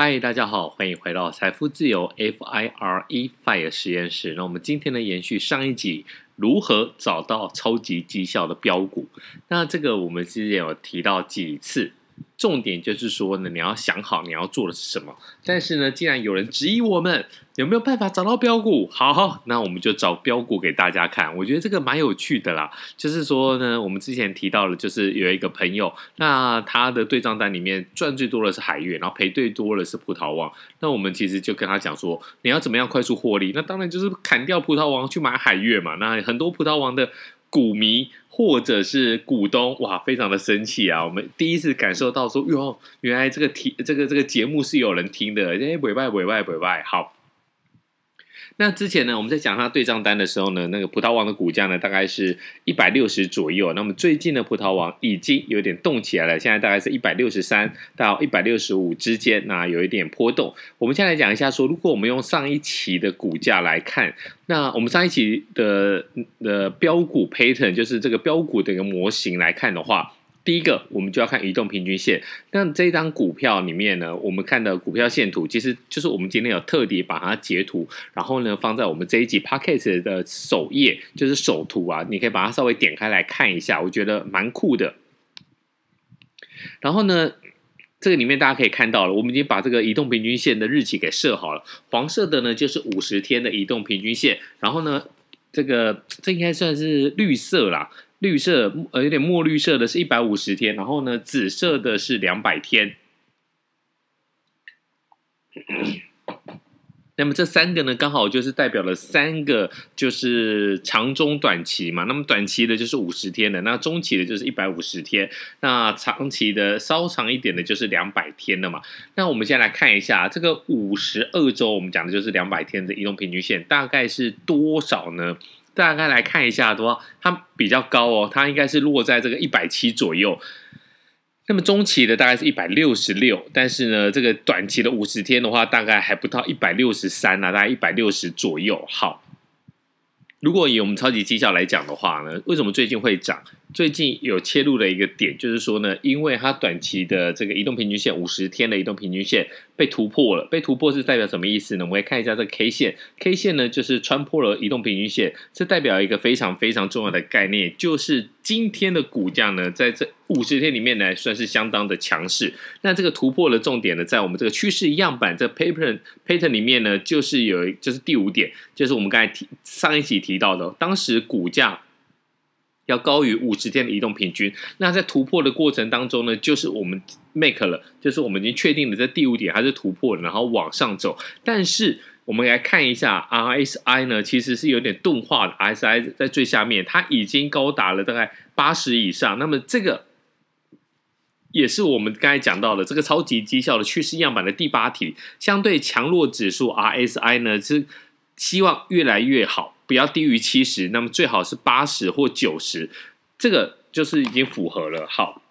嗨，大家好，欢迎回到财富自由 FIRE FIRE 实验室。那我们今天呢，延续上一集，如何找到超级绩效的标股？那这个我们之前有提到几次。重点就是说呢，你要想好你要做的是什么。但是呢，既然有人质疑我们有没有办法找到标股，好，那我们就找标股给大家看。我觉得这个蛮有趣的啦。就是说呢，我们之前提到了，就是有一个朋友，那他的对账单里面赚最多的是海月，然后赔最多的是葡萄王。那我们其实就跟他讲说，你要怎么样快速获利？那当然就是砍掉葡萄王去买海月嘛。那很多葡萄王的。股迷或者是股东，哇，非常的生气啊！我们第一次感受到说，哟，原来这个题，这个这个节目是有人听的，哎，委外委外委外，好。那之前呢，我们在讲它对账单的时候呢，那个葡萄王的股价呢，大概是一百六十左右。那么最近的葡萄王已经有点动起来了，现在大概是一百六十三到一百六十五之间，那有一点波动。我们现在来讲一下，说如果我们用上一期的股价来看，那我们上一期的的标股 pattern，就是这个标股的一个模型来看的话。第一个，我们就要看移动平均线。那这一张股票里面呢，我们看的股票线图，其实就是我们今天有特地把它截图，然后呢放在我们这一集 Podcast 的首页，就是首图啊，你可以把它稍微点开来看一下，我觉得蛮酷的。然后呢，这个里面大家可以看到了，我们已经把这个移动平均线的日期给设好了，黄色的呢就是五十天的移动平均线，然后呢，这个这应该算是绿色啦。绿色呃有点墨绿色的是一百五十天，然后呢，紫色的是两百天。那么这三个呢，刚好就是代表了三个，就是长中短期嘛。那么短期的就是五十天的，那中期的就是一百五十天，那长期的稍长一点的就是两百天的嘛。那我们先来看一下这个五十二周，我们讲的就是两百天的移动平均线，大概是多少呢？大概来看一下的话，它比较高哦，它应该是落在这个一百七左右。那么中期的大概是一百六十六，但是呢，这个短期的五十天的话，大概还不到一百六十三啊，大概一百六十左右。好，如果以我们超级绩效来讲的话呢，为什么最近会涨？最近有切入的一个点，就是说呢，因为它短期的这个移动平均线五十天的移动平均线被突破了，被突破是代表什么意思呢？我们来看一下这个 K 线，K 线呢就是穿破了移动平均线，这代表一个非常非常重要的概念，就是今天的股价呢，在这五十天里面呢，算是相当的强势。那这个突破的重点呢，在我们这个趋势样板这 pattern pattern 里面呢，就是有就是第五点，就是我们刚才提上一集提到的，当时股价。要高于五十天的移动平均，那在突破的过程当中呢，就是我们 make 了，就是我们已经确定了这第五点还是突破，然后往上走。但是我们来看一下 RSI 呢，其实是有点钝化的，RSI 在最下面，它已经高达了大概八十以上。那么这个也是我们刚才讲到的这个超级绩效的趋势样板的第八题，相对强弱指数 RSI 呢是希望越来越好。不要低于七十，那么最好是八十或九十，这个就是已经符合了。好，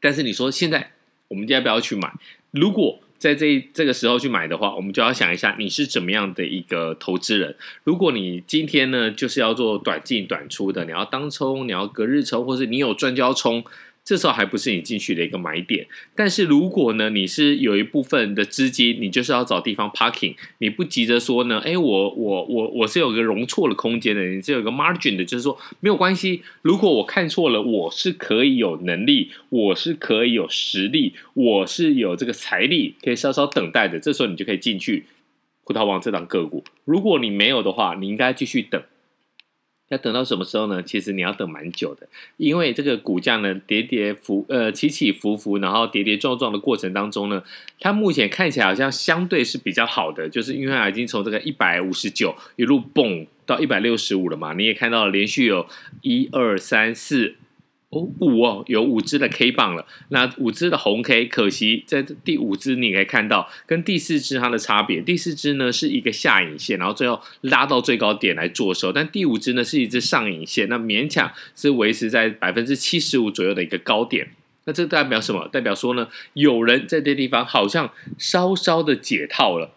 但是你说现在我们要不要去买？如果在这这个时候去买的话，我们就要想一下你是怎么样的一个投资人。如果你今天呢就是要做短进短出的，你要当冲，你要隔日冲，或是你有赚就要冲。这时候还不是你进去的一个买点，但是如果呢，你是有一部分的资金，你就是要找地方 parking，你不急着说呢，哎，我我我我是有个容错的空间的，你是有个 margin 的，就是说没有关系，如果我看错了，我是可以有能力，我是可以有实力，我是有这个财力，可以稍稍等待的，这时候你就可以进去葡萄王这档个股。如果你没有的话，你应该继续等。要等到什么时候呢？其实你要等蛮久的，因为这个股价呢，跌跌浮呃起起伏伏，然后跌跌撞撞的过程当中呢，它目前看起来好像相对是比较好的，就是因为它已经从这个一百五十九一路蹦到一百六十五了嘛，你也看到连续有一二三四。五哦，有五只的 K 棒了。那五只的红 K，可惜在第五只你可以看到跟第四只它的差别。第四只呢是一个下影线，然后最后拉到最高点来做收，但第五只呢是一只上影线，那勉强是维持在百分之七十五左右的一个高点。那这代表什么？代表说呢，有人在这地方好像稍稍的解套了。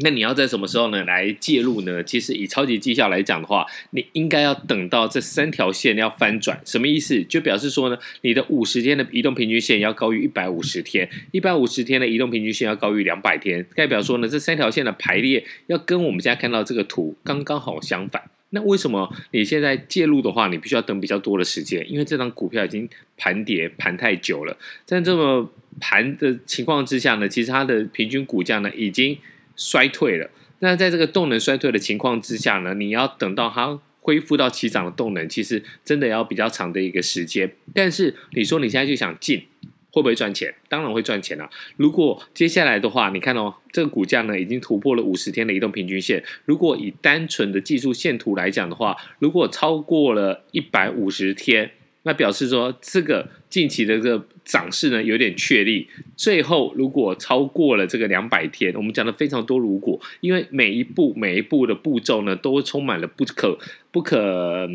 那你要在什么时候呢来介入呢？其实以超级绩效来讲的话，你应该要等到这三条线要翻转，什么意思？就表示说呢，你的五十天的移动平均线要高于一百五十天，一百五十天的移动平均线要高于两百天，代表说呢，这三条线的排列要跟我们现在看到这个图刚刚好相反。那为什么你现在介入的话，你必须要等比较多的时间？因为这张股票已经盘跌盘太久了，在这么盘的情况之下呢，其实它的平均股价呢已经。衰退了，那在这个动能衰退的情况之下呢，你要等到它恢复到起涨的动能，其实真的要比较长的一个时间。但是你说你现在就想进，会不会赚钱？当然会赚钱啊！如果接下来的话，你看哦，这个股价呢已经突破了五十天的移动平均线。如果以单纯的技术线图来讲的话，如果超过了一百五十天。那表示说，这个近期的这个涨势呢有点确立。最后，如果超过了这个两百天，我们讲的非常多如果，因为每一步每一步的步骤呢，都充满了不可不可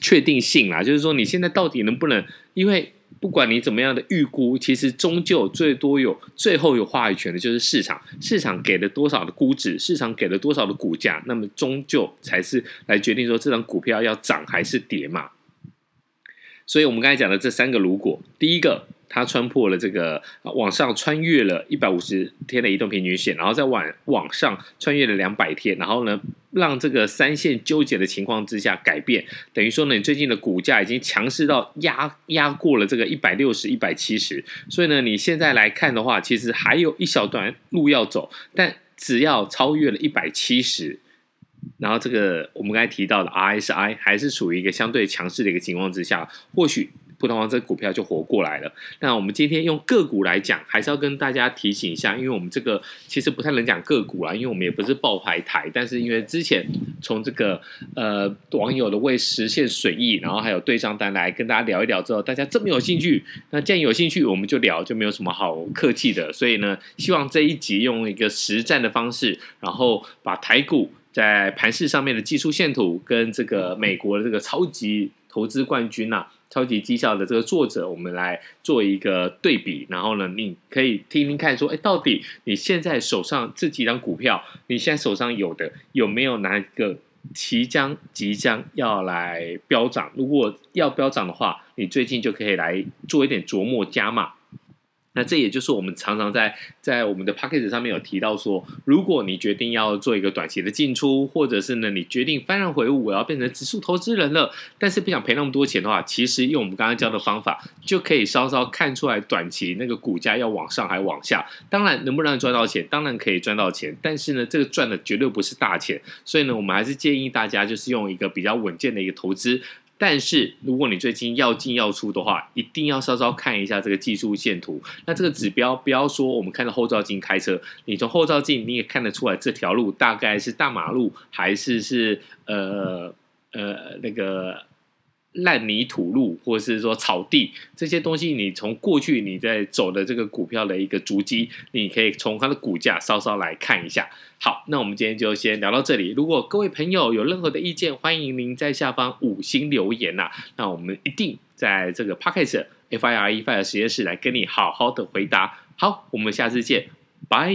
确定性啦。就是说，你现在到底能不能？因为不管你怎么样的预估，其实终究最多有最后有话语权的就是市场。市场给了多少的估值，市场给了多少的股价，那么终究才是来决定说这张股票要涨还是跌嘛。所以，我们刚才讲的这三个如果，第一个，它穿破了这个往上穿越了一百五十天的移动平均线，然后再往往上穿越了两百天，然后呢，让这个三线纠结的情况之下改变，等于说呢，你最近的股价已经强势到压压过了这个一百六十、一百七十，所以呢，你现在来看的话，其实还有一小段路要走，但只要超越了一百七十。然后这个我们刚才提到的 RSI 还是处于一个相对强势的一个情况之下，或许普通话这股票就活过来了。那我们今天用个股来讲，还是要跟大家提醒一下，因为我们这个其实不太能讲个股啦，因为我们也不是报牌台。但是因为之前从这个呃网友的为实现损益，然后还有对账单来跟大家聊一聊之后，大家这么有兴趣，那既然有兴趣，我们就聊，就没有什么好客气的。所以呢，希望这一集用一个实战的方式，然后把台股。在盘市上面的技术线图，跟这个美国的这个超级投资冠军呐、啊，超级绩效的这个作者，我们来做一个对比。然后呢，你可以听听看，说，哎，到底你现在手上这几张股票，你现在手上有的有没有哪一个即将即将要来飙涨？如果要飙涨的话，你最近就可以来做一点琢磨加码。那这也就是我们常常在在我们的 package 上面有提到说，如果你决定要做一个短期的进出，或者是呢你决定幡然悔悟，我要变成指数投资人了，但是不想赔那么多钱的话，其实用我们刚刚教的方法，就可以稍稍看出来短期那个股价要往上还往下。当然，能不能赚到钱？当然可以赚到钱，但是呢，这个赚的绝对不是大钱。所以呢，我们还是建议大家就是用一个比较稳健的一个投资。但是，如果你最近要进要出的话，一定要稍稍看一下这个技术线图。那这个指标，不要说我们看到后照镜开车，你从后照镜你也看得出来这条路大概是大马路，还是是呃呃那个。烂泥土路，或者是说草地这些东西，你从过去你在走的这个股票的一个足迹，你可以从它的股价稍稍来看一下。好，那我们今天就先聊到这里。如果各位朋友有任何的意见，欢迎您在下方五星留言呐、啊。那我们一定在这个 Podcast FIRE FIRE 实验室来跟你好好的回答。好，我们下次见，拜。